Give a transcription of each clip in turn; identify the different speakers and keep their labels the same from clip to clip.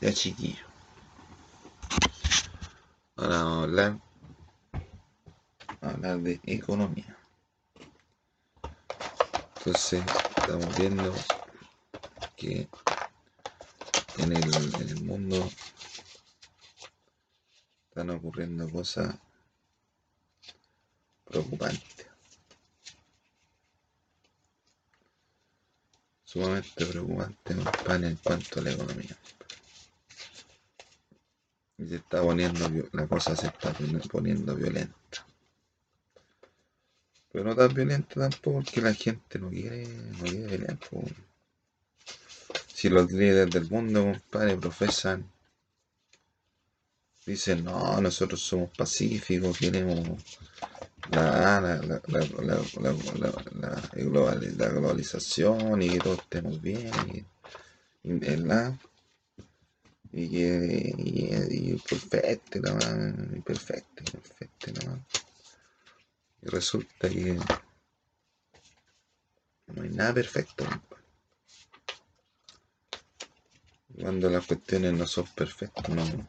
Speaker 1: Ya chiquillo. Ahora vamos a hablar, hablar de economía. Entonces estamos viendo que en el, en el mundo están ocurriendo cosas preocupantes. Sumamente preocupantes en cuanto a la economía se está poniendo, la cosa se está poniendo violenta. Pero no tan violenta tampoco porque la gente no quiere, no quiere Si los líderes del mundo, compadre, profesan, dicen, no, nosotros somos pacíficos, queremos la, globalización y que todos estemos bien. i, i, i perfetti davanti, i perfetti, i perfetti davanti. Risulta che non è nada perfetto. Quando la questione non so perfetto non,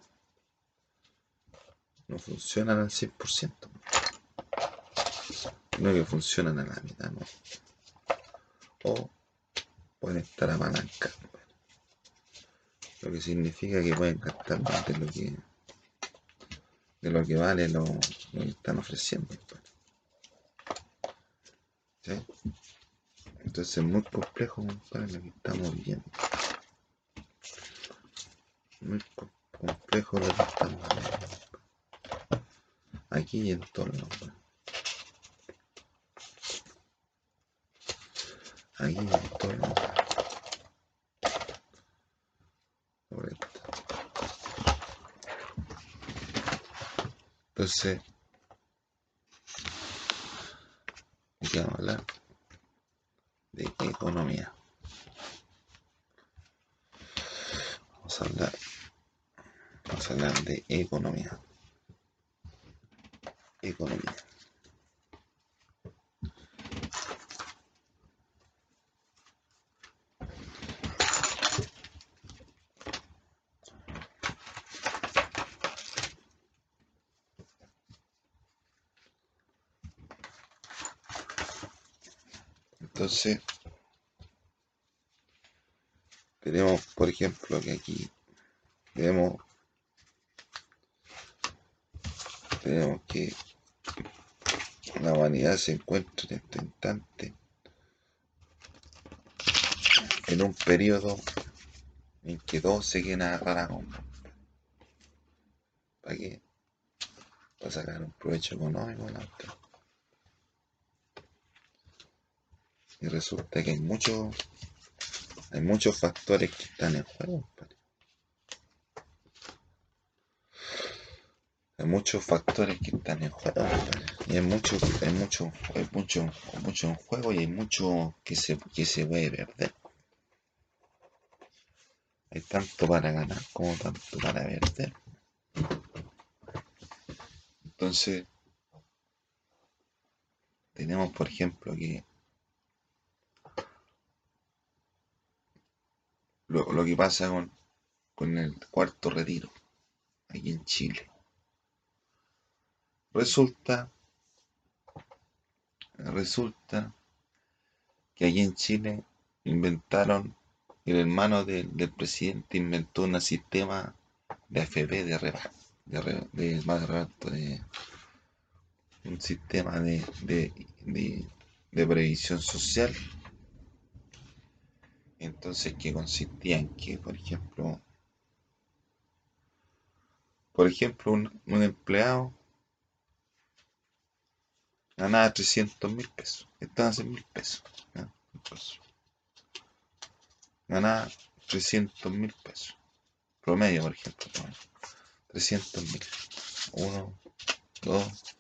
Speaker 1: non funziona al 100%. Non è che funziona nella vita, no? O puoi mettere la palanca. Lo que significa que pueden gastar más de lo que, de lo que vale lo, que están ofreciendo. Pues. Entonces es muy complejo, para lo que estamos viendo. Muy complejo lo que estamos viendo. Pues. Aquí y en todo pues. Aquí y en todo vamos a hablar de economía. Vamos a hablar, vamos a hablar de economía. aquí vemos tenemos que la humanidad se encuentra en este en un periodo en que todos se quieren agarrar a la ¿Para Para sacar un provecho económico Y resulta que hay muchos hay muchos factores que están en juego. muchos factores que están en juego y hay mucho hay mucho hay mucho mucho en juego y hay mucho que se que se puede perder hay tanto para ganar como tanto para perder entonces tenemos por ejemplo que lo, lo que pasa con, con el cuarto retiro aquí en Chile Resulta, resulta que allí en Chile inventaron, el hermano del presidente inventó un sistema de FB de más de, de, un sistema de, previsión social. Entonces, que consistía en que, por ejemplo, por ejemplo, un empleado ganaba ah, 300 mil pesos, estaba 100 mil pesos. Ganada ah, pues. ah, 300 mil pesos, promedio, por ejemplo. 300 mil. 1, 2,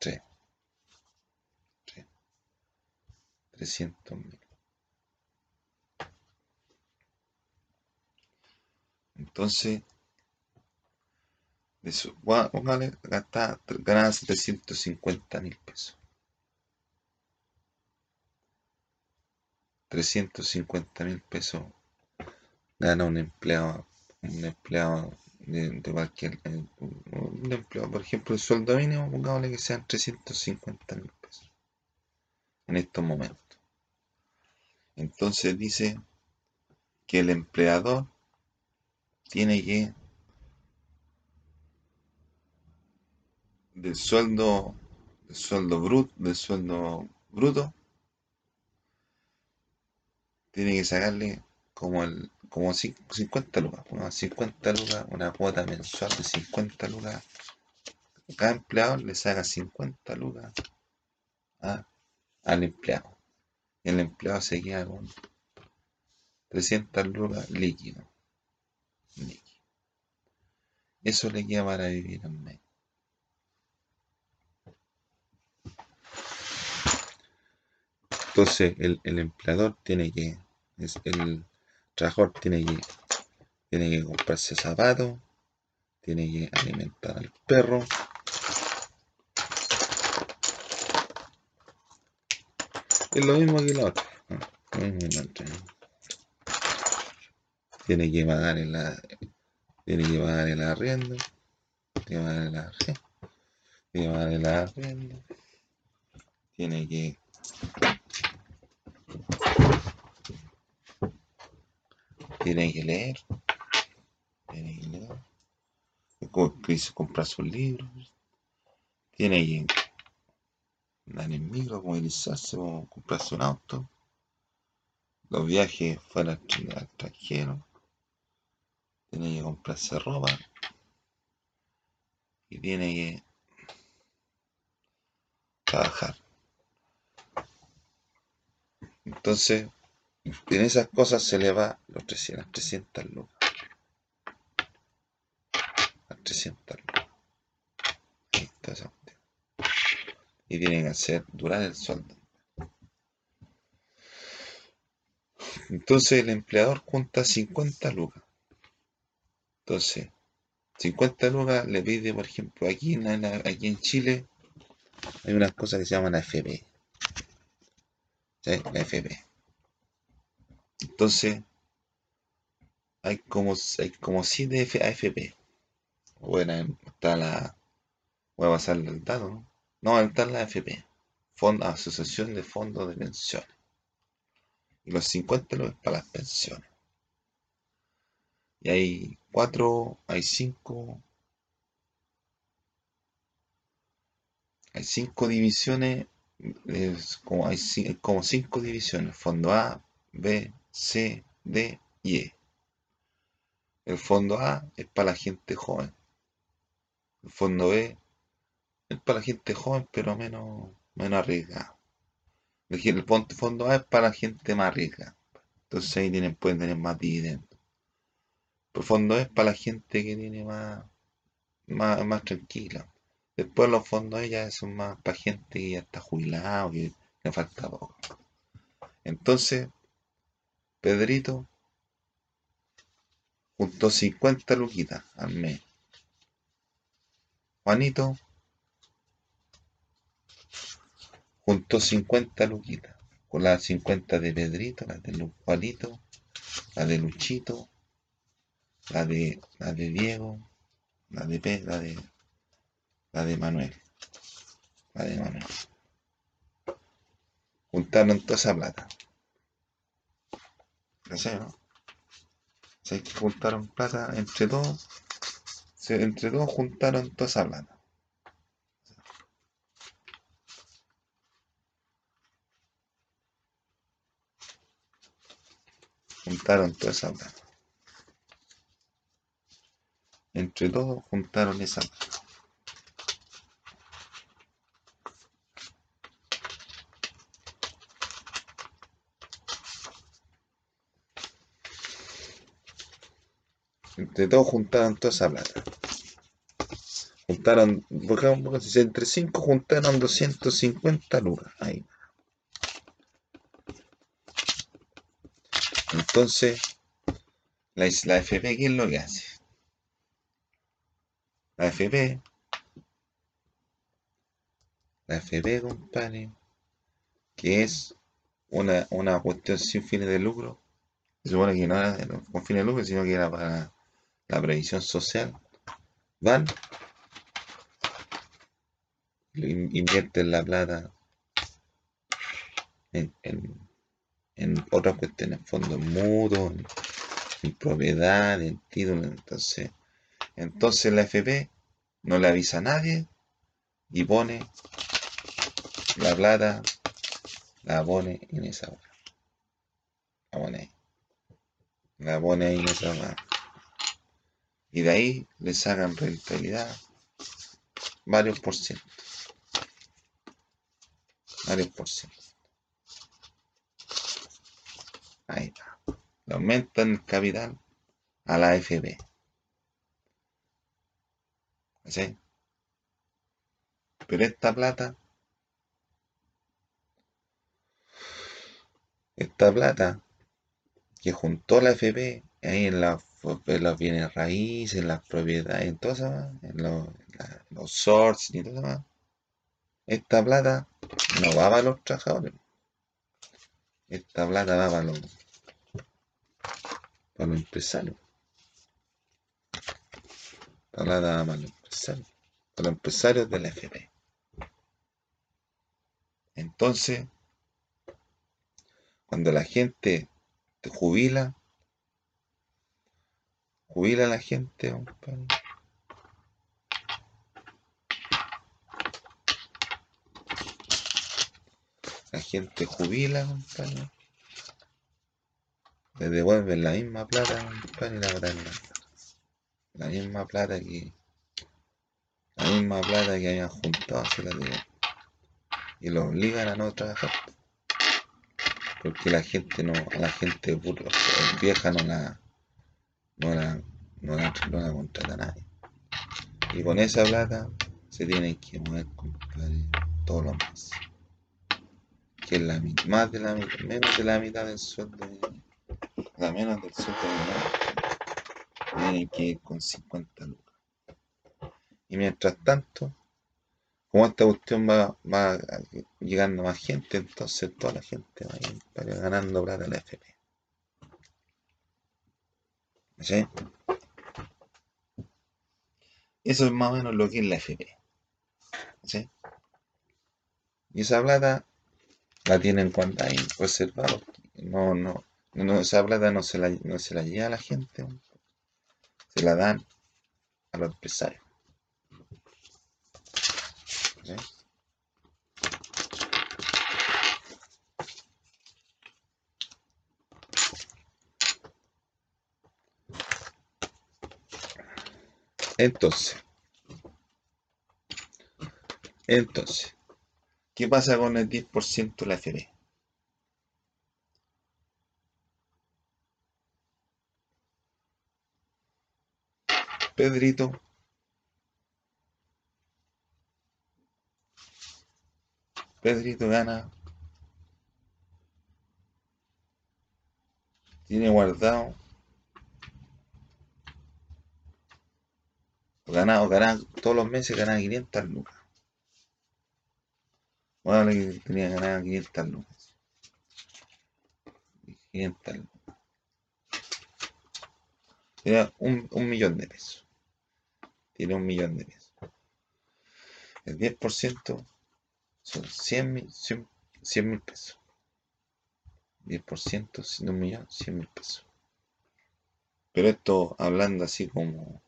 Speaker 1: 3. 300 mil. Entonces, de su, póngale, mil pesos. 350 mil pesos gana un empleado, un empleado de, cualquier, eh, un empleado, por ejemplo, el sueldo mínimo, pongámosle que sean 350 mil pesos en estos momentos. Entonces dice que el empleador tiene que del sueldo, del sueldo bruto, del sueldo bruto, tiene que sacarle como el como 50 lucas, 50 lucas, una cuota mensual de 50 lucas. Cada empleado le saca 50 lucas a, ¿ah? al empleado. el empleado se queda con 300 lucas líquido. líquido. Eso le queda para vivir en mes. Entonces el, el empleador tiene que, el trabajador tiene que, tiene que comprarse zapatos, tiene que alimentar al perro, Es lo mismo que ah, Tiene que pagar el, tiene que pagar el arriendo. Tiene que pagar el arriendo. Tiene que pagar el arriendo. Tiene que tiene que leer. tiene que leer. Quiso comprar sus libros. Tiene que andar en micro, movilizarse, comprarse un auto. Los viajes fuera al extranjero. Tiene que comprarse ropa. Y tiene que trabajar. Entonces, en esas cosas se le va los 300, las 300 lucas. Las 300 lucas. está Y tienen que hacer durar el sueldo. Entonces el empleador junta 50 lucas. Entonces, 50 lucas le pide, por ejemplo, aquí en, aquí en Chile hay unas cosas que se llaman fp ¿Sí? La FP. Entonces, hay como, hay como 100 F AFP. Bueno, está la. Voy a pasar el dato, ¿no? está la AFP. Fondo, Asociación de Fondos de Pensiones. Y los 50 lo es para las pensiones. Y hay 4, hay 5. Hay 5 divisiones. como, hay como 5 divisiones. Fondo A, B, C, D y E. El fondo A es para la gente joven. El fondo B es para la gente joven, pero menos, menos arriesgada. El fondo A es para la gente más arriesgada. Entonces ahí tienen, pueden tener más dividendos. El fondo E es para la gente que tiene más, más, tranquila. Después los fondos E ya son más para gente que ya está jubilada o que le falta poco. Entonces, Pedrito junto 50 luquitas al mes. Juanito Junto 50 luquitas. Con las 50 de Pedrito, las de Juanito, la de Luchito, la de, la de Diego, la de Pedro, la de, la de Manuel. La de Manuel. Juntaron toda esa plata. No sé, que juntaron plata entre se Entre dos juntaron toda esa plata. Juntaron toda esa plata. Entre dos juntaron esa plata. entre todos juntaron toda esa plata. Juntaron, entre 5 juntaron 250 lucas. Ahí. Entonces, la, la FP, ¿qué es lo que hace? La FP, la FP, compadre, que es una, una cuestión sin fines de lucro, se supone que no era con fines de lucro, sino que era para la previsión social, van, invierten la blada en, en, en otras cuestiones, fondos mudo, en, propiedad, en título, entonces, entonces la FB no le avisa a nadie y pone la blada, la pone en esa hora. La pone ahí. La pone ahí en esa hora y de ahí le sacan rentabilidad varios por ciento. Varios por ciento. Ahí está. Le aumentan el capital a la FB. ¿Sí? Pero esta plata, esta plata que juntó la FB ahí en la los pues, pues, bienes raíces, las propiedades, en todo eso, en los, los sorts y todo eso. Esta plata no va para los trabajadores. Esta plata daba para los, para los empresarios. Esta plata va para los empresarios. Para los empresarios de la FP. Entonces, cuando la gente te jubila, jubila la gente, La gente jubila, compañero. Le devuelven la misma plata, y la La misma plata que. La misma plata que hayan juntado se la digo. Y lo obligan a no trabajar. Porque la gente no. la gente Vieja no la no la, no la contrata nadie. Y con esa plata se tiene que mover, comprar todo lo más Que es la, más de la menos de la mitad del sueldo de la menos del sueldo de que ir con 50 lucas. Y mientras tanto, como esta cuestión va, va llegando más gente, entonces toda la gente va a ir ganando plata a la FP. ¿Sí? Eso es más o menos lo que es la FP. ¿Sí? Y esa plata la tienen cuando hay reservados. No, no, no, esa plata no se, la, no se la lleva a la gente. Se la dan a los empresarios. ¿Sí? Entonces, entonces, ¿qué pasa con el 10% de la FB? Pedrito. Pedrito gana. Tiene guardado Ganado, ganaba, todos los meses ganaba 500 lucas. Bueno, tenía ganado 500 lucas. 500 lucas. Era un, millón de pesos. Tiene un millón de pesos. El 10% son 100 mil pesos. 10% de un millón, 100 mil pesos. Pero esto hablando así como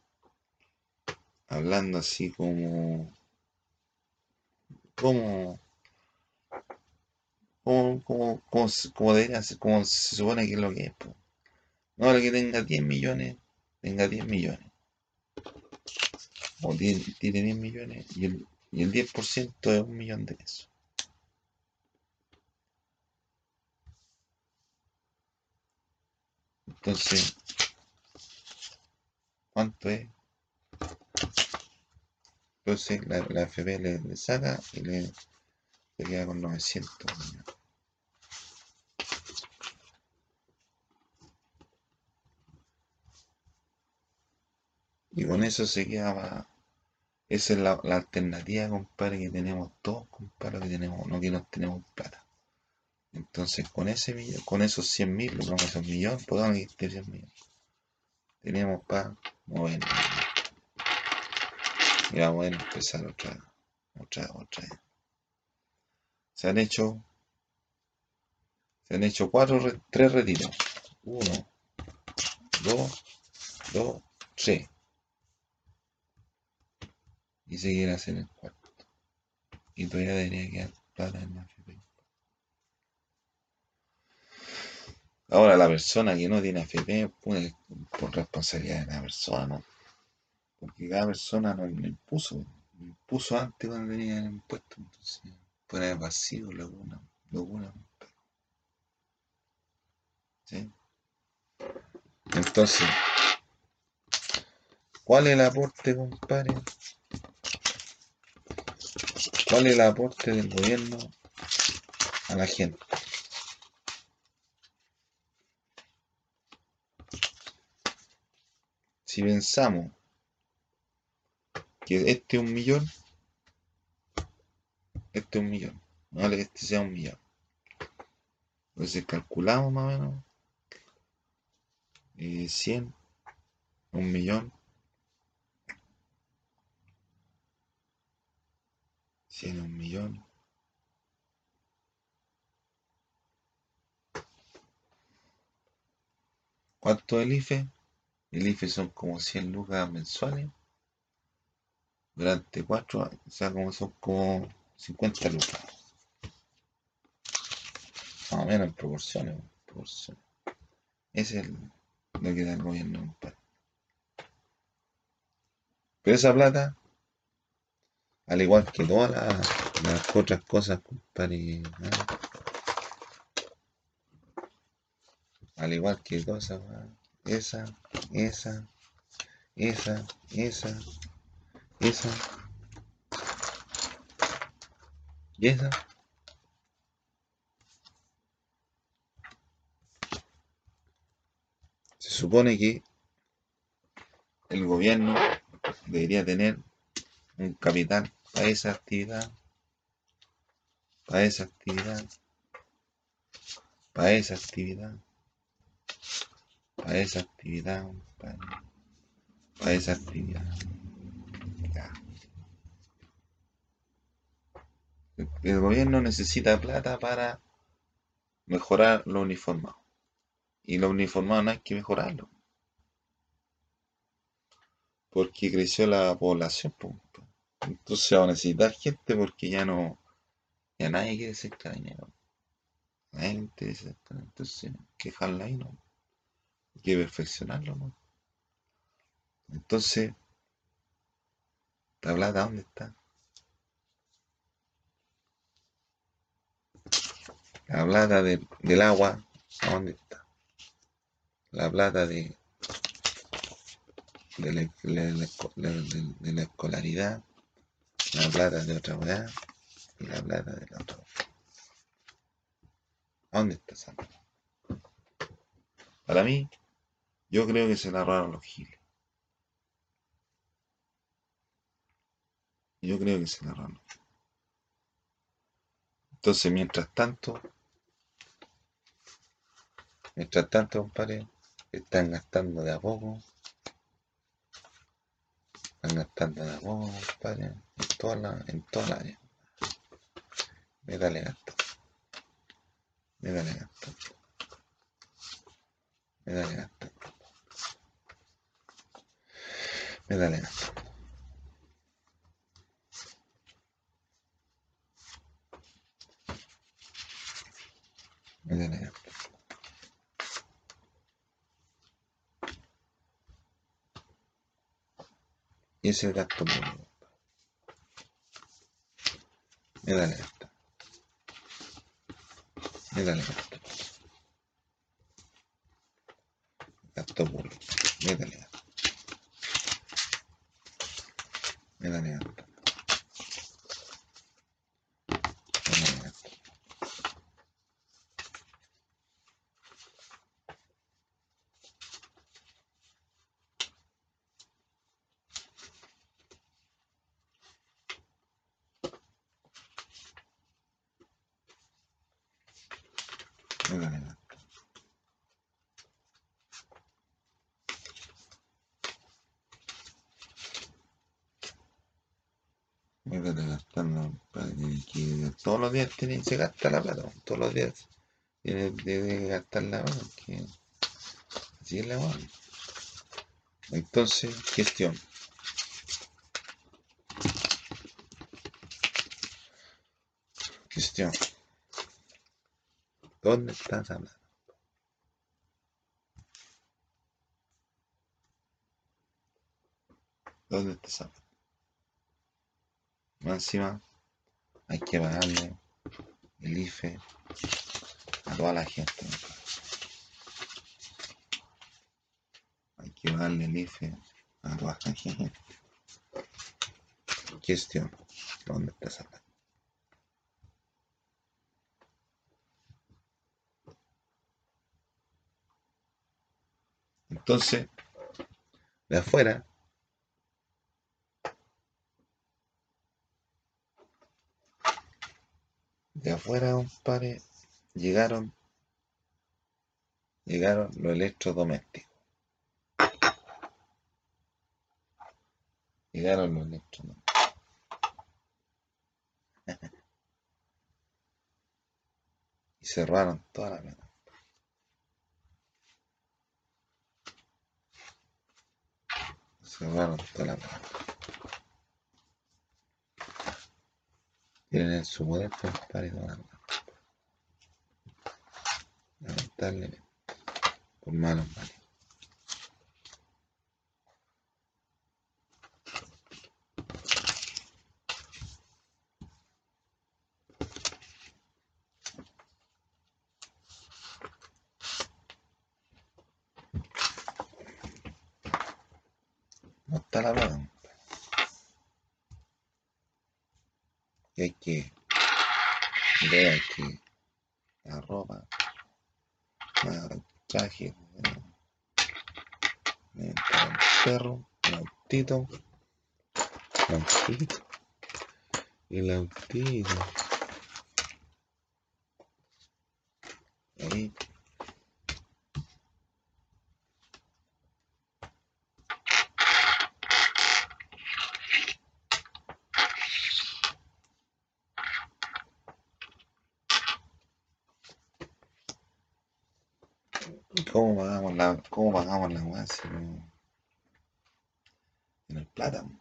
Speaker 1: hablando así como, como, como, como, como, como se supone que es lo que es. No, el que tenga 10 millones, tenga 10 millones. O tiene, 10 millones y el, y el 10% es un millón de pesos. Entonces, ¿cuánto es? Entonces pues la, la FP le, saca y le, queda con 900. Y con eso se queda. Esa es la, alternativa, compadre, que tenemos todos, compadre, que tenemos, no que no tenemos plata. Entonces, con ese millón, con esos 100 mil, millones, un millón, podemos ir Tenemos para movernos. Y vamos a empezar otra, otra, otra. Se han hecho, se han hecho cuatro, tres retiros. Uno, dos, dos, tres. Y seguirás en el cuarto. Y todavía debería quedar plata en la Ahora la persona que no tiene FP, pues por responsabilidad de la persona, ¿no? porque cada persona no lo impuso, lo impuso antes cuando tenía el impuesto, entonces fuera de vacío laguna, laguna. ¿Sí? Entonces, ¿cuál es el aporte, compadre? ¿Cuál es el aporte del gobierno a la gente? Si pensamos que este un millón, este un millón, vale este sea un millón. Entonces calculamos más o menos 100, eh, un millón, 100, un millón. ¿Cuánto el IFE? El IFE son como 100 lucas mensuales durante cuatro años. O sea, como son como 50 lucas. Más o menos en proporciones. Ese es el, lo que da el gobierno, Pero esa plata, al igual que todas las, otras cosas, compadre. al igual que todas esa, esa, esa, esa, esa y esa se supone que el gobierno debería tener un capital para esa actividad para esa actividad para esa actividad para esa actividad para, para esa actividad el, gobierno necesita plata para mejorar lo uniformado. Y lo uniformado no hay que mejorarlo. Porque creció la población. Punto. Entonces va a necesitar gente porque ya no. Ya nadie quiere ser dinero Nadie Entonces, que dejarla ahí, ¿no? Hay que perfeccionarlo, Entonces, ¿La plata dónde está? La blada del agua, dónde está? La blada de, de, la, escolaridad, la plata de otra weá la blada de la otra. dónde está esa Para mí, yo creo que se la los giles. Yo creo que se derrama. Entonces, mientras tanto, mientras tanto, compadre, están gastando de a poco. Están gastando de a poco, compadre, en toda la, en toda la área. le gasto. me gasto. dale gasto. dale gasto. Miren Y ese gasto mínimo. Me dan esto. Me dan esto. Gasto Me dan esto. Me dan esto. tiene, que gastar la plata todos los días. Tiene, que gastar la mano así es la mano. Entonces, cuestión cuestión ¿Dónde estás hablando? ¿Dónde estás hablando? Más hay que pagarle el IFE, a toda la gente. Hay que darle el IFE a la gente. Cuestión, ¿dónde está esa Entonces, de afuera De afuera, compadre, llegaron, llegaron los electrodomésticos. Llegaron los electrodomésticos. y cerraron toda la ventana. Cerraron toda la ventana. tienen en su poder pares y tomarla. Lamentablemente, por malos males. aquí. Arroba. Traje. perro. un lautito y lautito ¿Cómo pagamos la weá En el plátano.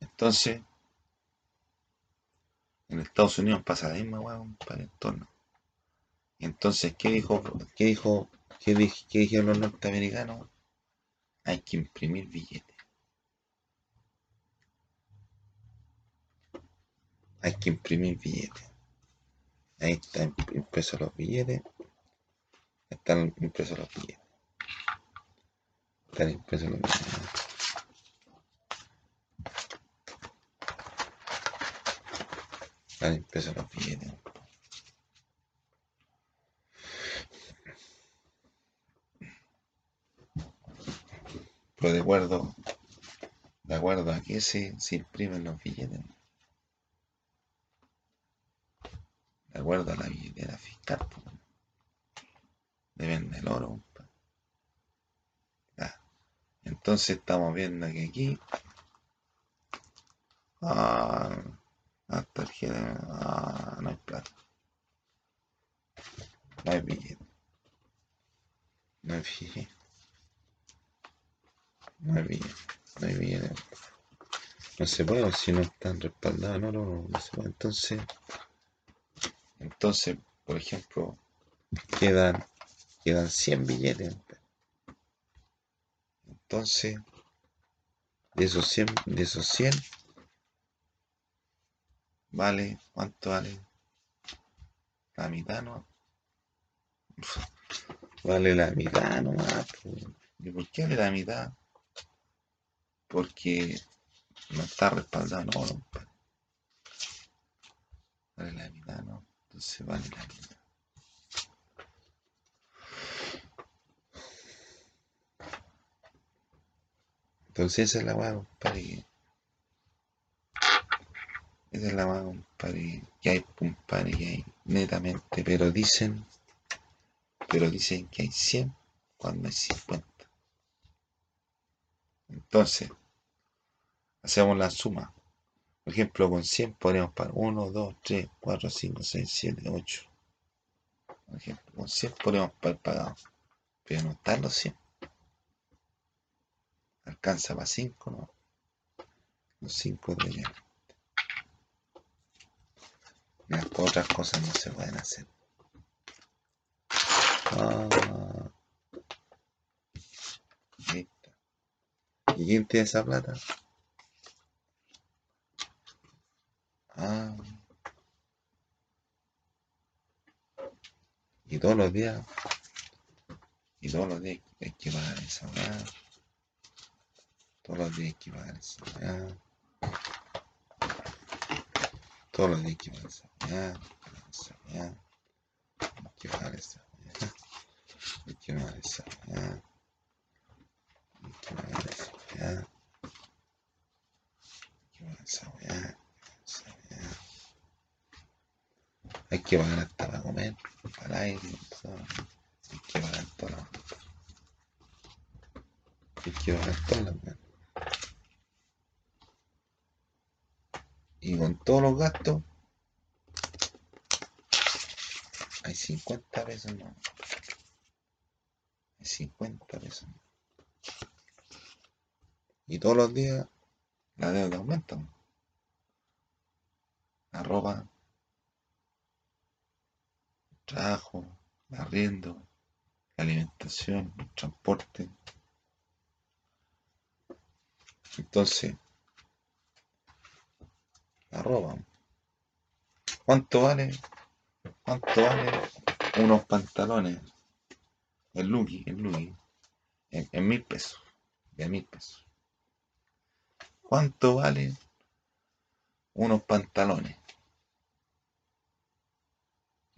Speaker 1: Entonces, en Estados Unidos pasa la misma weá para el entorno. entonces, ¿qué dijo, qué dijo, qué, qué dijeron los norteamericanos? Hay que imprimir billetes. hay que imprimir billetes. Ahí están impresos los billetes. Están impresos los billetes. Están impresos los billetes. Están impresos los billetes. Pero pues de acuerdo, de acuerdo a que se, se imprimen los billetes. De acuerdo a la billetera fiscal, pues. Depende oro, Entonces estamos viendo que aquí. Ah, el tarjeta. Ah, no hay plata. No hay billete. No hay billete. No hay billete. No hay billete. No se puede si no están respaldados. No, no, no se puede. Entonces. Entonces, por ejemplo, quedan, quedan 100 billetes. Entonces, de esos 100, de esos 100 vale, ¿cuánto vale? La mitad, ¿no? Vale la mitad ¿no? ¿Y por qué vale la mitad? Porque no está respaldado, Vale la mitad, ¿no? Entonces vale van Entonces esa es la un compadre. Esa es la un compadre. Que hay, un que hay, netamente. Pero dicen, pero dicen que hay 100 cuando hay 50. Entonces, hacemos la suma ejemplo, con 100 podríamos pagar 1, 2, 3, 4, 5, 6, 7, 8. ejemplo, con 100 podríamos pagar Pero no están los 100. Alcanza para 5, ¿no? Los 5 de allá. Las pues otras cosas no se pueden hacer. Ah. ¿Y quién tiene esa plata? ídolo de ídolo de equivalência lá ídolo de equivalência lá ídolo de equivalência lá equivalência lá equivalência lá equivalência lá equivalência lá equivalência lá Hay que bajar hasta para comer, para el aire, hay que pagar todas las Hay que pagar todas las Y con todos los gastos hay 50 pesos más. Hay 50 pesos más. Y todos los días la deuda aumenta. La trabajo, arriendo, alimentación, transporte. Entonces, la ¿Cuánto vale? ¿Cuánto vale unos pantalones? El Lugi, el Lugi. En, en, mil pesos. De mil pesos. ¿Cuánto vale unos pantalones?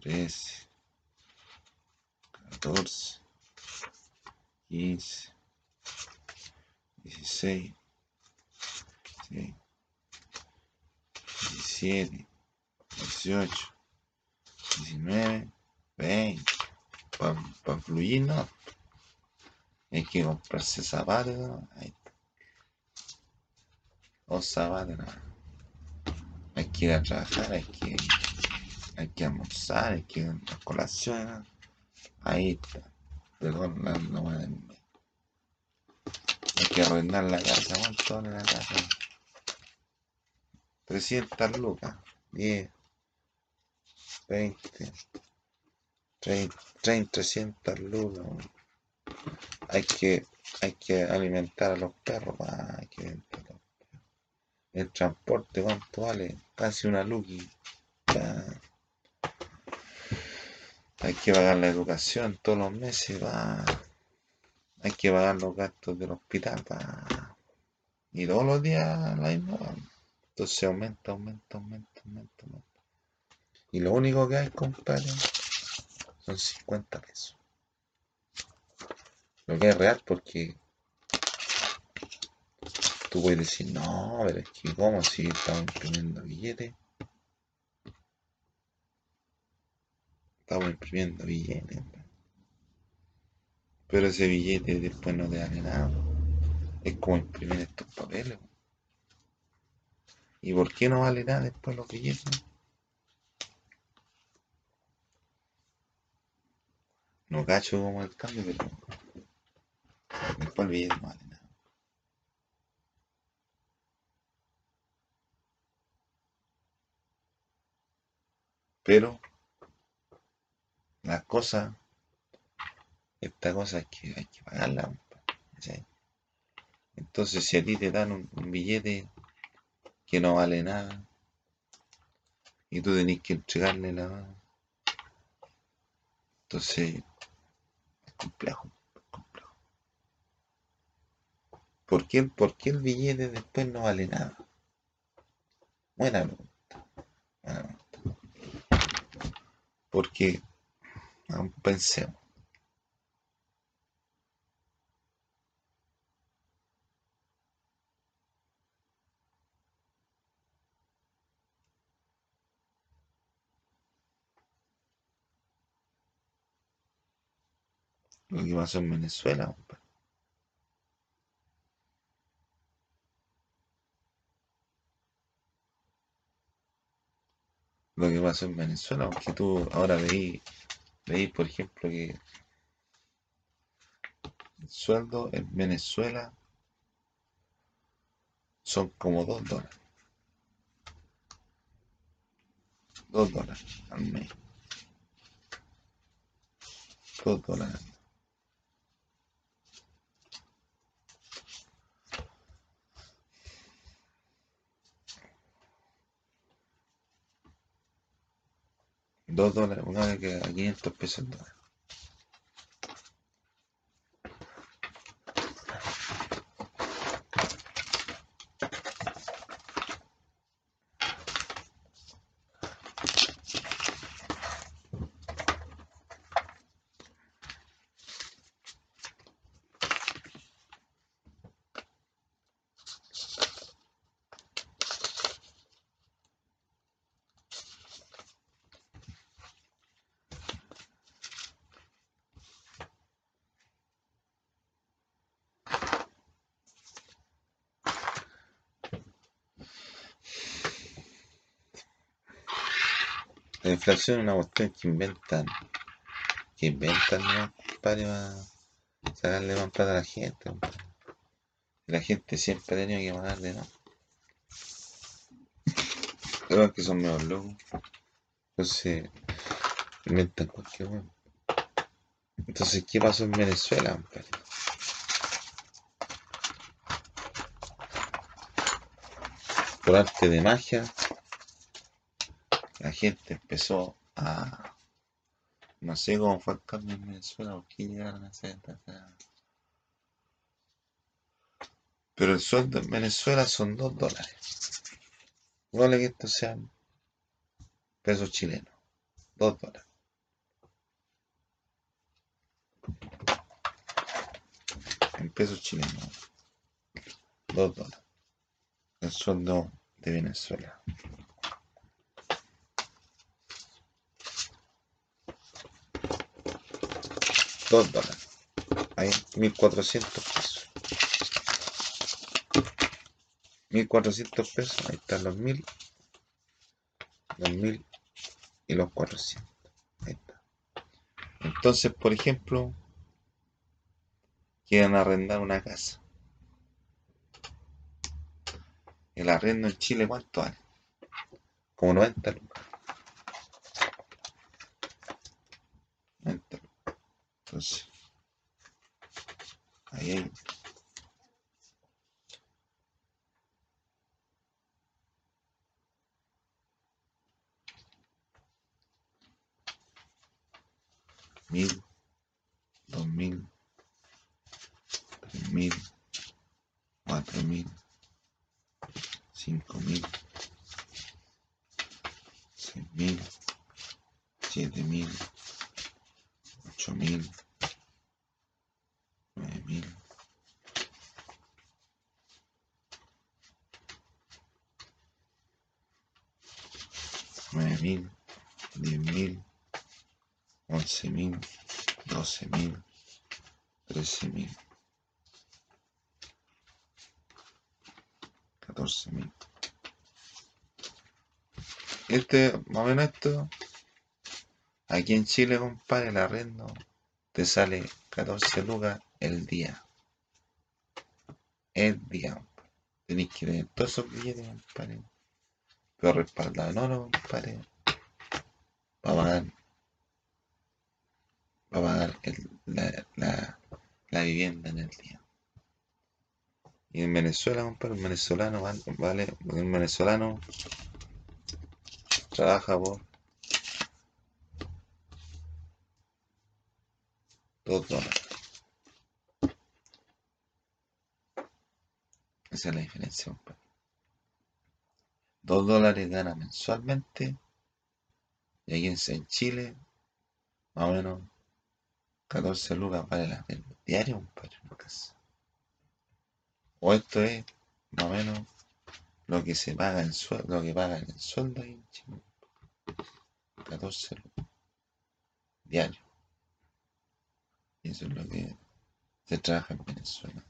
Speaker 1: treze, 14, 15, 16, 17, 18, 19, 20, para fluir, não. É que comprar esse sapato, não. Aí. O sapato, não. É que ir a trabajar, que... hay que almorzar, hay que ir a colación. Ahí está. Perdón, no a Hay que arruinar la casa, ¿cuánto vale la casa? 300 lucas, 10, 20, 30, 300 lucas. Hay que, hay que alimentar a los perros, que El transporte, ¿cuánto vale? Casi una luqui. Hay que pagar la educación todos los meses, va. Hay que pagar los gastos del hospital, Y todos los días la misma, Entonces aumenta, aumenta, aumenta, aumenta, Y lo único que hay, compadre, son 50 pesos. Lo que es real porque tú puedes decir, no, pero es que como si estamos imprimiendo billetes. Estaba imprimiendo billetes. Pero ese billete después no te vale nada. Es como imprimir estos papeles. ¿Y por qué no vale nada después los billetes? No cacho como el cambio, pero después el billete no vale nada. Pero las cosas, esta cosa es que, hay que pagarla. Entonces, si a ti te dan un, billete que no vale nada y tú tenés que entregarle la mano, entonces es complejo, complejo. ¿Por qué, ¿Por qué, el billete después no vale nada? Buena pregunta. Buena pregunta. Porque Pensemos. Lo que pasó en Venezuela, Lo que pasó en Venezuela, aunque tú ahora veis veis, por ejemplo, que el sueldo en Venezuela son como dos dólares. Dos dólares al mes. Dos dólares 2 dólares, una vez que a 500 pesos el dólar. La inflación es una cuestión que inventan. Que inventan, Para sacarle más plata a la gente. La gente siempre ha tenido que pagarle, ¿no? Creo que son menos locos. Entonces, inventan cualquier cosa Entonces, ¿qué pasó en Venezuela, compadre? Por arte de magia, gente empezó a. No sé cómo fue el cambio en Venezuela, o qué llegaron a Pero el sueldo en Venezuela son 2 dólares. Vale que esto sean peso chileno 2 dólares. En peso chileno 2 dólares. El sueldo de Venezuela. 2 dólares. Ahí, 1400 pesos. 1400 pesos, ahí están los 1000, los 1000 y los 400. Ahí está. Entonces, por ejemplo, quieren arrendar una casa. El arrendo en Chile, ¿cuánto vale? Como 90 lucas. Ahí Mil, dos mil, tres mil, cuatro mil, cinco mil, seis mil, siete mil, ocho mil. 9.000, 10.000, 11.000, 12.000, 13.000, 14.000. Este, más aquí en Chile, compadre, el arrendo te sale 14 lucas el día. El día, Tenéis que ver todos esos billetes, compadre. Lo respalda No, no, compadre. Va a dar la, la, vivienda en el día. Y en Venezuela, un venezolano vale, vale un venezolano trabaja por dos dólares. Esa es la diferencia, compadre. 2 dólares gana mensualmente. Y ahí en Chile, más o menos 14 lucas para el Diario, un par de casa O esto es más o menos lo que se paga en sueldo, lo que paga en sueldo ahí en Chile. 14 lucas. Diario. Y eso es lo que se trabaja en Venezuela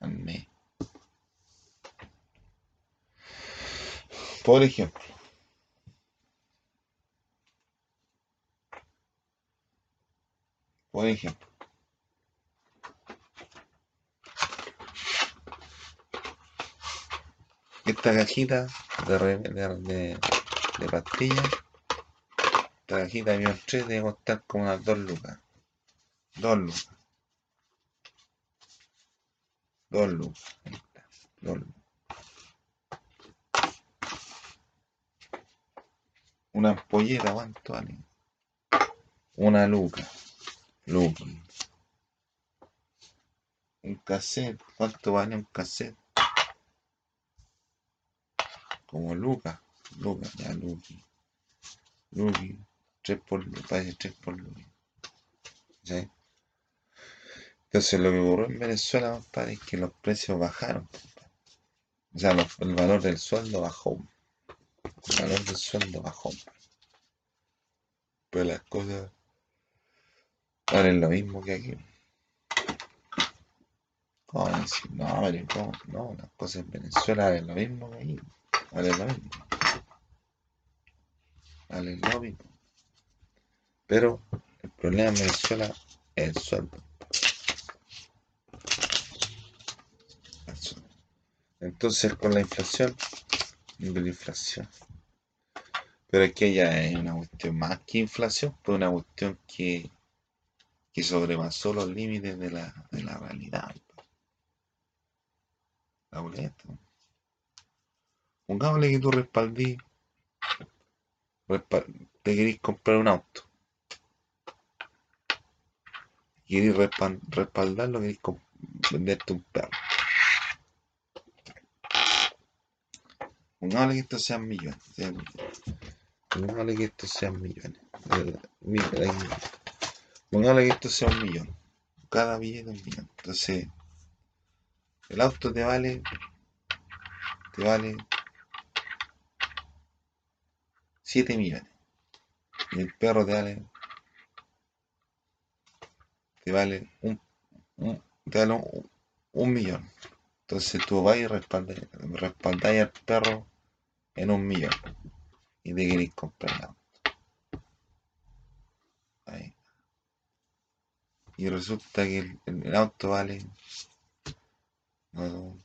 Speaker 1: al mes. Por ejemplo, por ejemplo, esta cajita de, de, de, de pastillas, esta cajita de Bion 3 debe costar como unas dos lucas. Dos lucas. Dos lucas. lucas. Una ampolleta, ¿cuánto vale? Una luca. Luca. Un cassette, ¿cuánto vale un cassette? Como luca. Luca, ya, luca. Luca, Tres por, parece tres por luca. Entonces lo que ocurrió en Venezuela, compadre, es que los precios bajaron. O sea, el valor del sueldo bajó el valor del sueldo bajó Pero pues las cosas valen lo mismo que aquí. ¿Cómo decir? No, No, las cosas en Venezuela valen lo mismo que aquí. Valen lo mismo. Valen lo mismo. Pero el problema en Venezuela es el sueldo. Entonces, con la inflación, de la inflación. Pero que ya es una cuestión más que inflación, pero una cuestión que, que sobrepasó los límites de la, de la realidad. La boleta. que tú respaldí, te querés comprar un auto. querés respaldarlo, querés venderte un perro. Pongámosle que estos sean millones. Sean, pongámosle que estos sean millones. Pongámosle que esto sea un millón. Cada billete un millón. Entonces, el auto te vale. Te vale 7 millones. Y el perro te vale. Te vale un, te vale un, millón. Entonces tú vas y respaldas respaldáis al perro en un millón y te queréis comprar el Ahí. Y resulta que el, auto vale. No,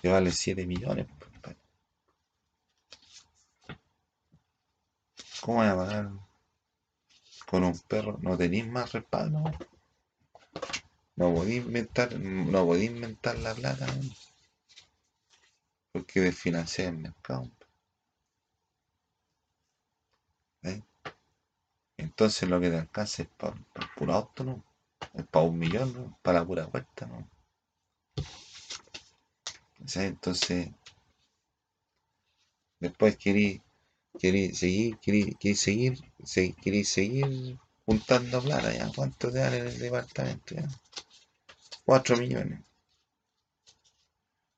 Speaker 1: Te vale 7 millones. ¿Cómo voy a pagar con un perro? ¿No tenéis más respaldo? No podéis inventar, no podéis inventar la plata. Porque de financiar el mercado. Entonces lo que te alcanza es para puro ¿no? Es para un millón, ¿no? Para la pura vuelta, ¿no? Entonces, después querí, seguir, seguir, se, seguir juntando plata, ¿ya? ¿Cuánto te dan en el departamento, ya? 4 millones.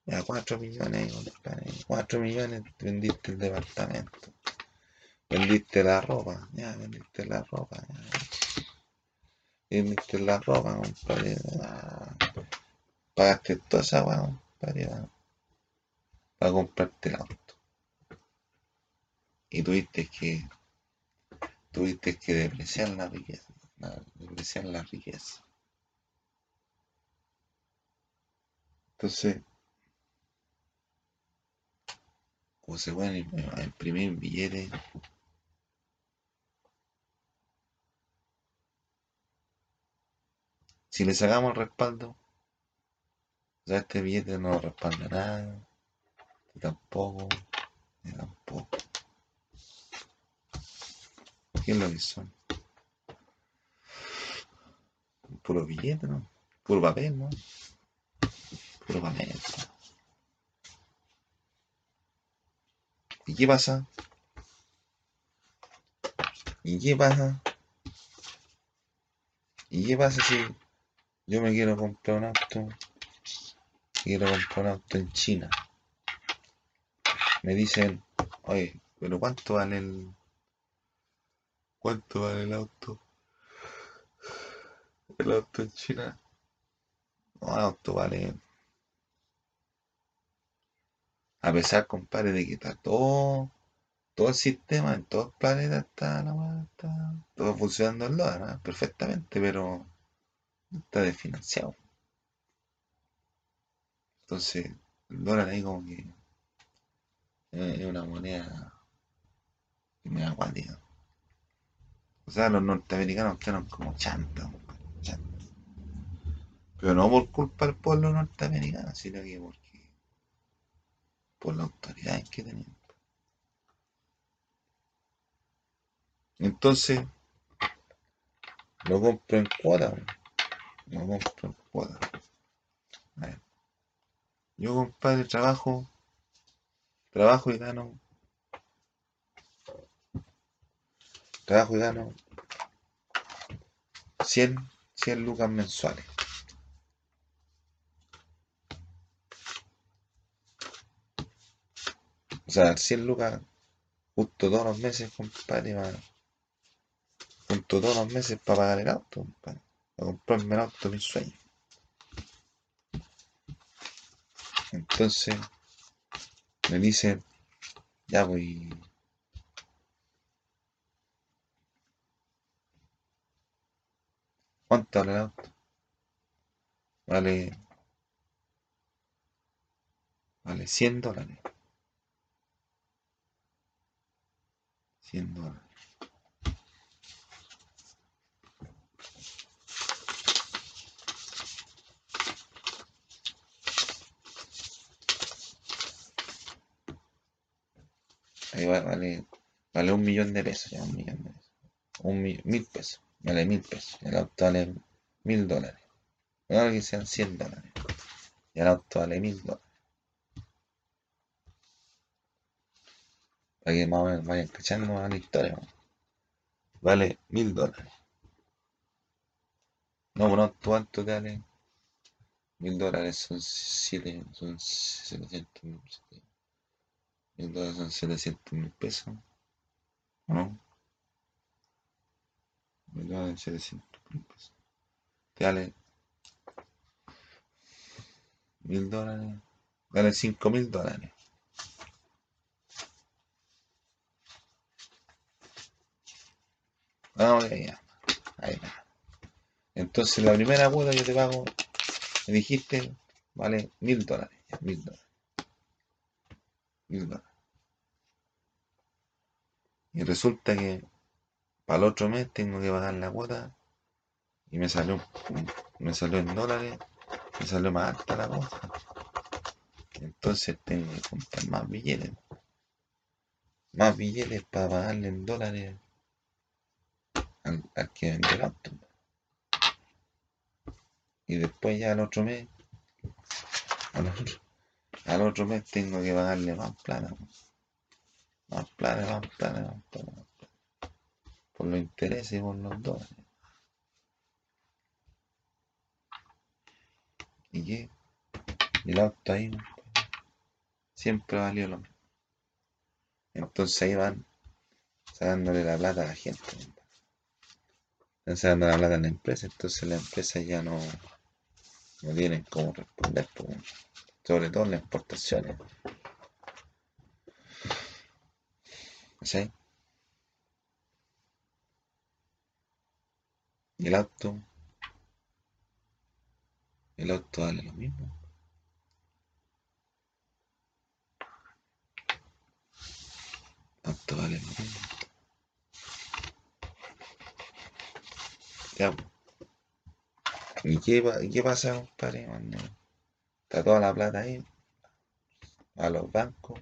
Speaker 1: Ya, 4 millones, 4 eh, millones vendiste el departamento. Vendiste la ropa, ya, vendiste la ropa. Vendiste la ropa, compadre. Ya. Pagaste toda esa agua, compadre, para, para comprarte el auto. Y tuviste que tuviste que depreciar la riqueza, depreciar la riqueza. Entonces, O se pueden imprimir billetes. Si le sacamos el respaldo, o sea, este billete no respalda nada, ni tampoco, ni tampoco. ¿Qué es lo que son? Puro billete, ¿no? Puro papel, ¿no? Puro papel. ¿Y qué pasa? ¿Y qué pasa? ¿Y qué pasa si yo me quiero comprar un auto? Quiero comprar un auto en China. Me dicen, oye, pero ¿cuánto vale el... ¿Cuánto vale el auto? El auto en China. No, el auto vale a pesar, compadre, de que está todo, todo el sistema en todos los planetas está, está, todo funcionando en dólar, perfectamente, pero está desfinanciado. Entonces, el dólar ahí como que es una moneda que me da guardia. O sea, los norteamericanos quedaron como chanta, Pero no por culpa del pueblo norteamericano, sino que por por autoridad en que tenían. Entonces, lo compro en cuota. Lo compro en cuota. Yo, compadre, trabajo. Trabajo y gano. Trabajo y gano 100, 100 lucas mensuales. O sea, 100 lucas justo todos los meses, compadre, para, junto todos los meses para pagar el auto, compadre. Para comprarme el auto, mi sueño. Entonces, me dice... ya voy. Pues, ¿Cuánto vale el auto? Vale. Vale 100 dólares. 100 dólares. Ahí va, vale, vale un millón de pesos, ya un millón de pesos. Un mil pesos, vale mil pesos. El auto vale mil dólares. Ahora que sean 100 dólares. Y el auto vale mil dólares. para que más o menos vayan cachando a la historia. Vale mil dólares. No, pues no, ¿cuánto vale? Mil dólares son siete, setecientos mil dólares son setecientos mil pesos. ¿No? Mil dólares setecientos mil pesos. Dale. vale mil dólares. Vale cinco mil dólares. Ah, Ahí Entonces la primera cuota yo te pago, me dijiste, vale mil dólares. Mil dólares. Mil dólares. Y resulta que para el otro mes tengo que pagar la cuota y me salió, me salió en dólares, me salió más alta la cuota. Entonces tengo que comprar más billetes. Más billetes para pagarle en dólares al que en el auto. Y después ya al otro mes, al otro, al otro mes tengo que pagarle más plata. Más plata, más plata, más plata. Más Por los intereses y por los dólares. ¿Y qué? el auto ahí siempre valió lo mismo. Entonces ahí van sacándole la plata a la gente van a hablar de la empresa, entonces la empresa ya no, no tienen cómo responder, sobre todo en las exportaciones. ¿Sí? Y el auto, el auto vale lo mismo. El auto vale lo mismo. Ya. ¿Y qué, pasa, compadre? Está toda la plata ahí. A los bancos.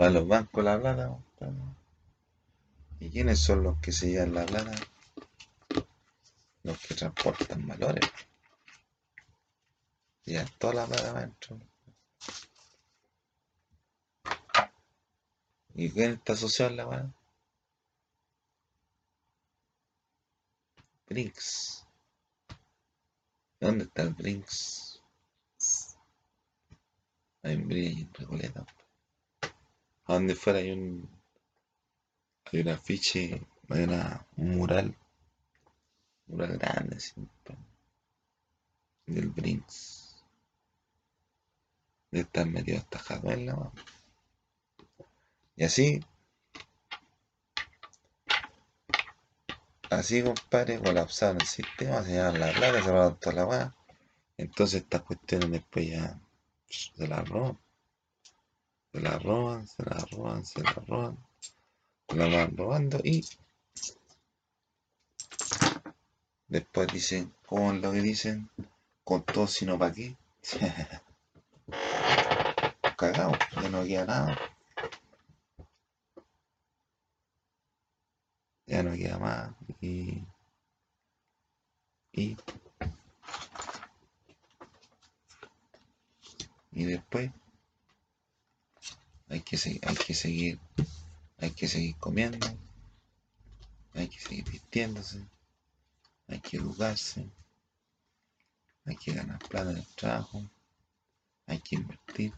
Speaker 1: Va a los bancos la plata, compadre. ¿Y quiénes son los que se llevan la plata? Los que transportan valores. Ya toda la plata adentro. ¿Y quién está asociado la plata? ¿Dónde está el Brinks? Hay un Brinks en Recoleta. A donde fuera hay un. Hay un afiche, hay una, un mural. mural grande, sí, Del Brinks. De estar medio atajado en la mano. Y así así, compadre, colapsaron el sistema, se llevaron la plata, se robaron toda la weá. Entonces estas cuestiones después ya se las roban. Se las roban, se las roban, se las roban. Se las van robando y después dicen, con lo que dicen? Con todo, sino para qué. Cagado, ya no queda nada. ya no queda más. Y, y, y después hay que, seguir, hay que seguir, hay que seguir comiendo, hay que seguir vistiéndose, hay que educarse, hay que ganar plata de trabajo, hay que invertir,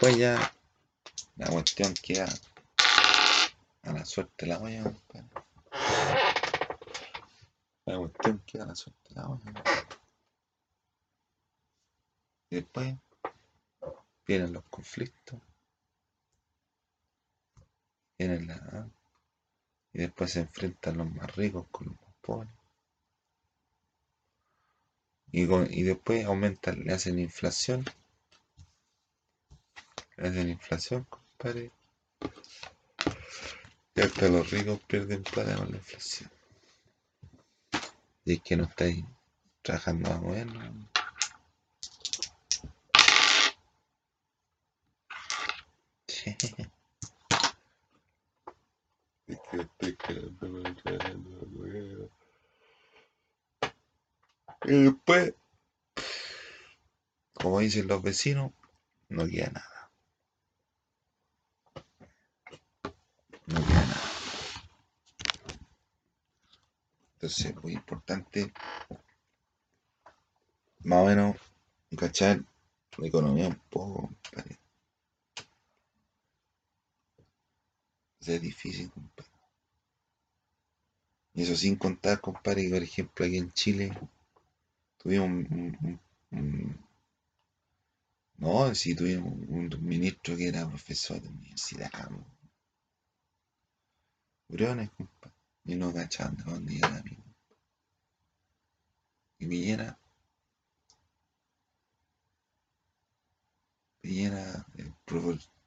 Speaker 1: después ya la cuestión queda a la suerte de la olla, La cuestión queda a la suerte de la olla. Y después vienen los conflictos. la. Y después se enfrentan los más ricos con los más pobres. Y, con, y después aumentan, le hacen inflación es de la inflación, compadre. Y hasta los ricos pierden plata con la inflación. Y es que no estáis trabajando más bueno. que bueno. Y después, como dicen los vecinos, no queda nada. Entonces, muy importante, más o menos, encachar la economía un poco, compadre. es difícil, compadre. Y eso sin contar, compadre, que por ejemplo aquí en Chile tuvimos un, no, si tuvimos un ministro que era profesor de universidad. Briones, compadre. Y no 1980 a Y mí. y Villera, Villera eh,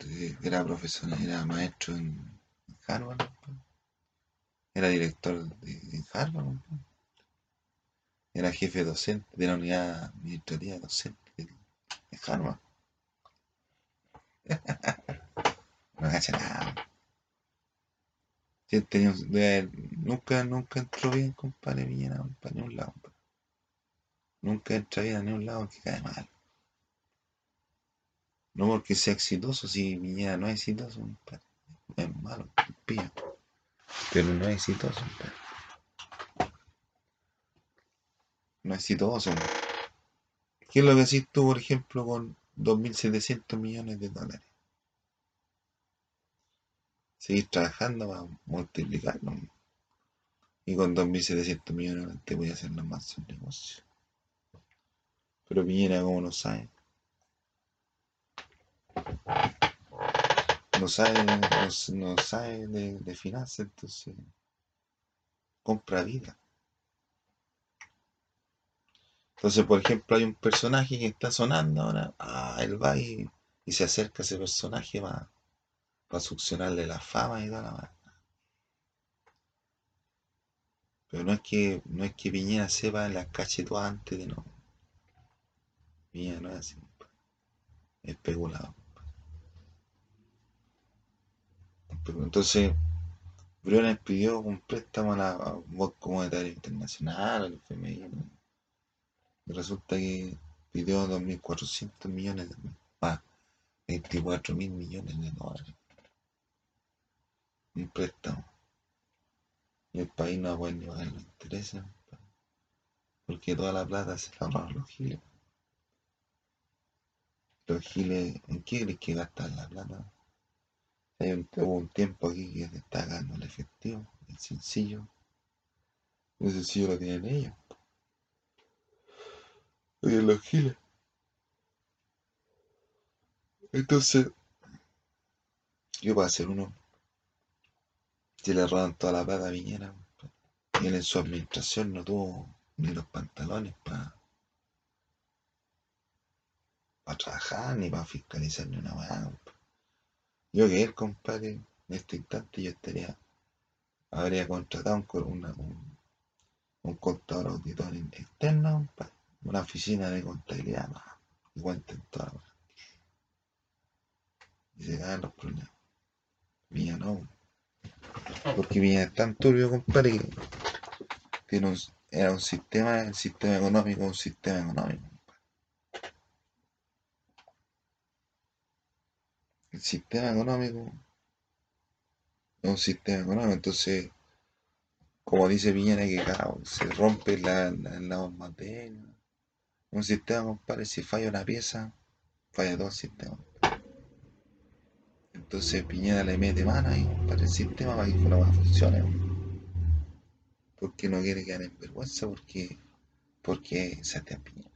Speaker 1: eh, era profesor, era maestro en Harvard, era director de Harvard, era jefe docente de la unidad administrativa docente de Harvard. no cachaba nada nunca, nunca entró bien, compadre Villena, compadre, ni un lado, Nunca entra bien a ningún lado que cae mal. No porque sea exitoso, si Viñera no es exitoso, compadre. Es malo, pía. Pero no es exitoso, compadre. No es exitoso. ¿Qué es lo que haces tú, por ejemplo, con 2.700 millones de dólares? seguir trabajando para multiplicarlo. Y con 2.700 millones te voy a hacer nomás más un negocio. Pero Piñera, como no sabe. No sabe, no, no sabe de, finanzas, entonces compra vida. Entonces, por ejemplo, hay un personaje que está sonando ahora, ah, él va y, se acerca a ese personaje más para succionarle la fama y toda la Pero no es que, no es que Piñera sepa las la antes de no. Piñera no es así, especulado. Entonces, Briones pidió un préstamo a la Voz Comunitaria Internacional, al FMI. resulta que pidió 2.400 millones de más, 24.000 millones de dólares. Un préstamo. Y el país no vuelto a porque toda la plata se la los giles. Los giles, ¿en qué que gastan la plata? un, hubo un tiempo aquí que se está ganando el efectivo, el sencillo. El sencillo lo tienen ellos. Lo los giles. Entonces, yo a hacer uno y le roban toda la pata a Piñera. Y él en su administración no tuvo ni los pantalones para para trabajar, ni para fiscalizar ni una weá. Yo que él, compadre, en este instante yo estaría, habría contratado un, un, contador auditor externo, para una oficina de contabilidad, más, y cuenten toda la Y se caen los problemas. Mía no, porque Viña es tan turbio, compadre, que era un sistema, el sistema económico, un sistema económico. El sistema económico es un sistema económico, entonces, como dice Piñera, que se rompe la, la, la bomba un sistema, compadre, si falla una pieza, falla todo el sistema. Entonces Piñera le mete mano ahí para el sistema para que la más funcione. Porque no quiere quedar en vergüenza, porque, porque te Piñera.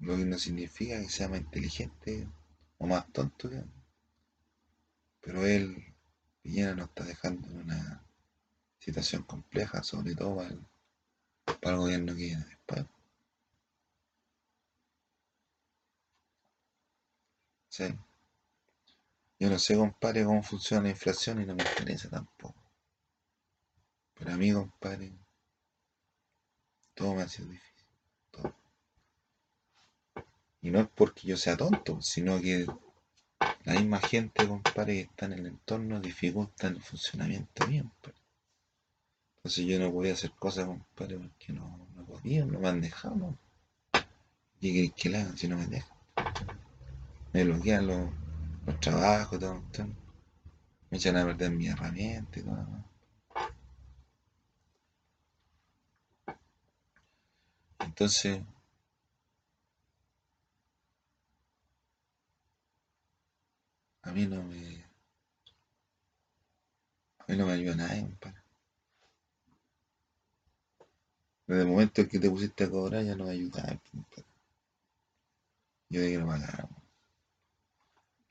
Speaker 1: Lo que no significa que sea más inteligente o más tonto Pero él, Piñera, nos está dejando en una situación compleja, sobre todo para el, para el gobierno que viene después. Sí. Yo no sé, compadre, cómo funciona la inflación y no me interesa tampoco. para mí, compadre, todo me ha sido difícil. Todo. Y no es porque yo sea tonto, sino que la misma gente, compadre, que está en el entorno dificulta el funcionamiento bien pues. Entonces yo no podía hacer cosas, compadre, porque no, no podía, no me han dejado. ¿Qué que la hagan si no me dejan? Me bloquean los los trabajos, todo, Me echan a perder mi herramienta y todo. Entonces, a mí no me. A mí no me ayuda nadie, Desde el momento en que te pusiste a cobrar ya no me ayudaba, Yo de que no pagaba.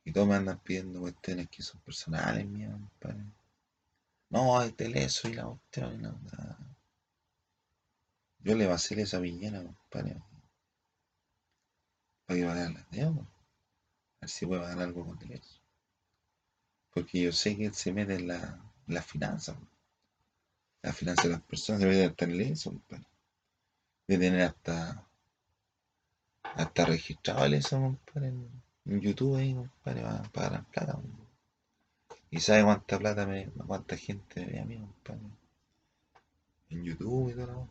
Speaker 1: Y todos me andan pidiendo cuestiones que son personales mías, compadre. No, este leso y la cuestión otra. Yo le vacilé esa villena, compadre. Para que dar la deuda. A ver si puedo pagar algo con el Porque yo sé que él se mete en la, finanza. La finanza de las personas debe estar tener compadre. De tener hasta, hasta registrado el leso, compadre. En YouTube ahí, compadre, para, pagar plata. Y sabe cuánta plata me, cuánta gente me ve a mí, compadre. En YouTube y todo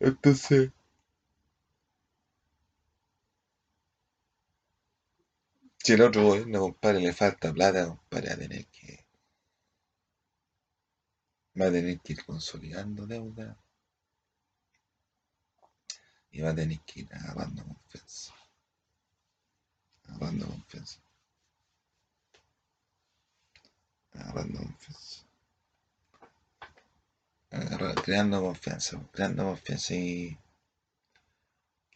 Speaker 1: Entonces. Si el otro gobierno, compadre, le falta plata, compadre, a tener que. Va a tener que ir consolidando deuda y va a tener que ir agarrando confianza. Agarrando confianza. Agarrando confianza. creando confianza, creando confianza y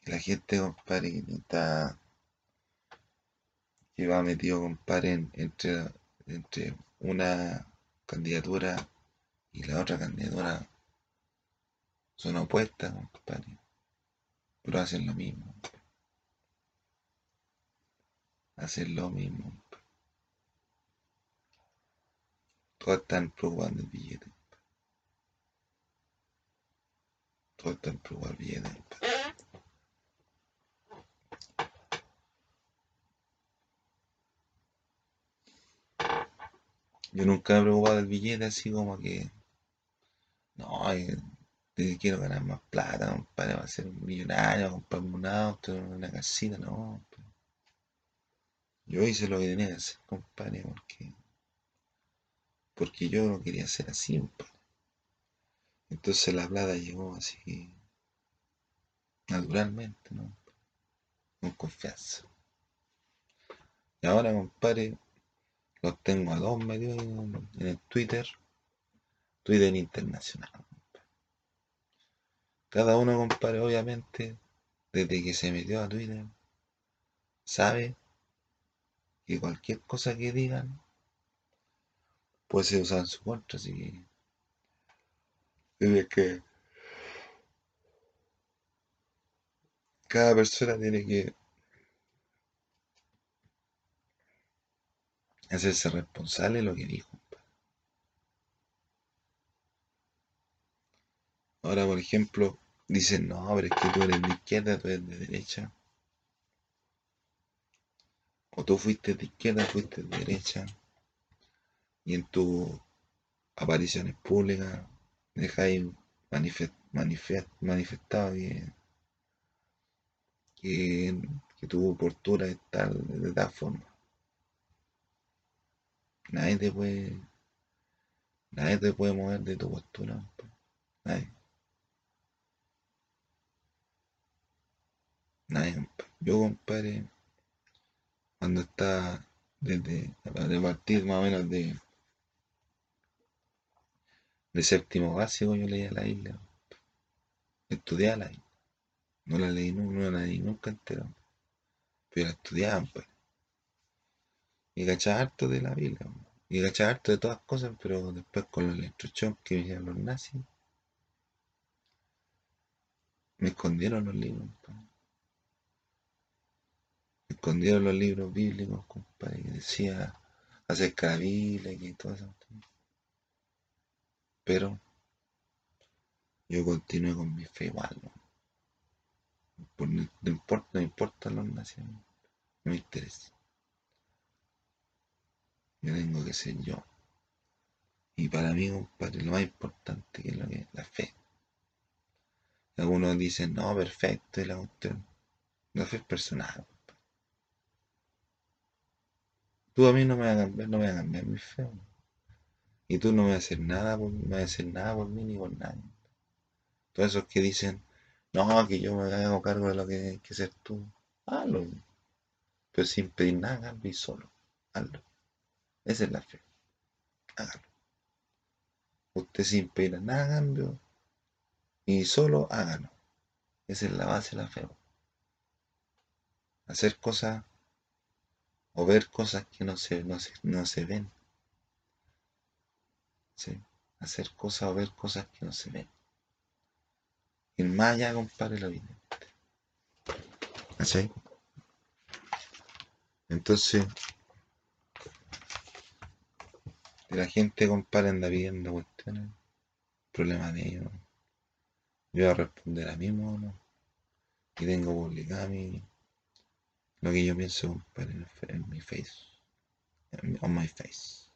Speaker 1: la gente, compadre, que está que va metido, compadre, entre, entre una candidatura y la otra candidatura son opuestas, compadre. Pero hacen lo mismo. Hacen lo mismo. Todos están probando el billete. Todos están probando el billete. Yo nunca he probado el billete así como que. No, eh, quiero ganar más plata, compadre, va a ser un millonario, comprarme un auto, una casita, no. Yo hice lo que tenía que hacer, compadre, porque, yo no quería ser así, compadre. Entonces la plata llegó así, naturalmente, ¿no? Con confianza. Y ahora, compadre, los tengo a dos medios en el Twitter, Twitter internacional. Cada uno, compadre, obviamente, desde que se metió a Twitter, sabe que cualquier cosa que digan puede ser usada en su contra, así que. que cada persona tiene que hacerse responsable de lo que dijo. Ahora, por ejemplo, dicen, no, pero es que tú eres de izquierda, tú eres de derecha. O tú fuiste de izquierda, fuiste de derecha. Y en tus apariciones públicas dejáis manifestado bien. que, que, tu postura es tal, de tal forma. Nadie te puede, nadie te puede mover de tu postura. Nadie. Yo, compadre, cuando estaba desde de partir más o menos de, de séptimo básico, yo leía la isla. Estudiaba la Biblia. No la leí, nunca no nunca entera. Pero la estudiaba, pues Y cachaba harto de la Biblia, y cachaba harto de todas cosas, pero después con la instrucción que vinieron los nazis, me escondieron los libros en los libros bíblicos, compadre, que decía acerca de la Biblia y todo eso. Pero yo continué con mi fe igual. No, pues importa, no importa lo que no me interesa. Yo tengo que ser yo. Y para mí, compadre, lo más importante que es la fe. Algunos dicen, no, perfecto, el la La fe es personal. Tú a mí no me vas a cambiar, no me vas a cambiar mi fe. Y tú no me vas a hacer nada, por, me vas nada por mí ni por nadie. Todos esos que dicen, no, que yo me hago cargo de lo que hay que ser tú. Hazlo. Pero sin pedir nada, cambio y solo. Hazlo. Esa es la fe. Hágalo. Usted sin pedir nada cambio y solo hágalo. Esa es la base de la fe. Hacer cosas o ver cosas que no se, no se, ven. ¿Sí? Hacer cosas o ver cosas que no se ven. el más allá, compare lo evidente. ¿Sí? Entonces, la gente, compadre, anda viendo cuestiones, problemas de ellos. Yo voy a responder a mí mismo, Y tengo publicada Lo que yo pienso en mi face. On my face.